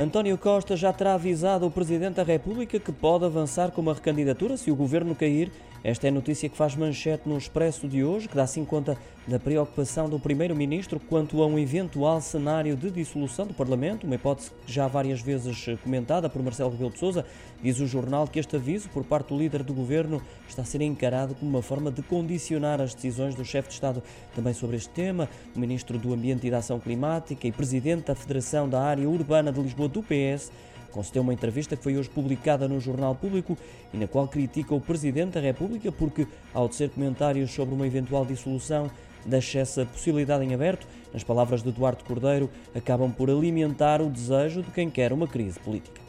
António Costa já terá avisado o Presidente da República que pode avançar com uma recandidatura se o governo cair. Esta é a notícia que faz manchete no Expresso de hoje, que dá assim conta da preocupação do Primeiro-Ministro quanto a um eventual cenário de dissolução do Parlamento, uma hipótese já várias vezes comentada por Marcelo Rebelo de Sousa. Diz o jornal que este aviso por parte do líder do governo está a ser encarado como uma forma de condicionar as decisões do chefe de Estado também sobre este tema. O Ministro do Ambiente e da Ação Climática e Presidente da Federação da Área Urbana de Lisboa do PS concedeu uma entrevista que foi hoje publicada no Jornal Público e na qual critica o Presidente da República porque, ao tecer comentários sobre uma eventual dissolução, deixa essa possibilidade em aberto. Nas palavras de Eduardo Cordeiro, acabam por alimentar o desejo de quem quer uma crise política.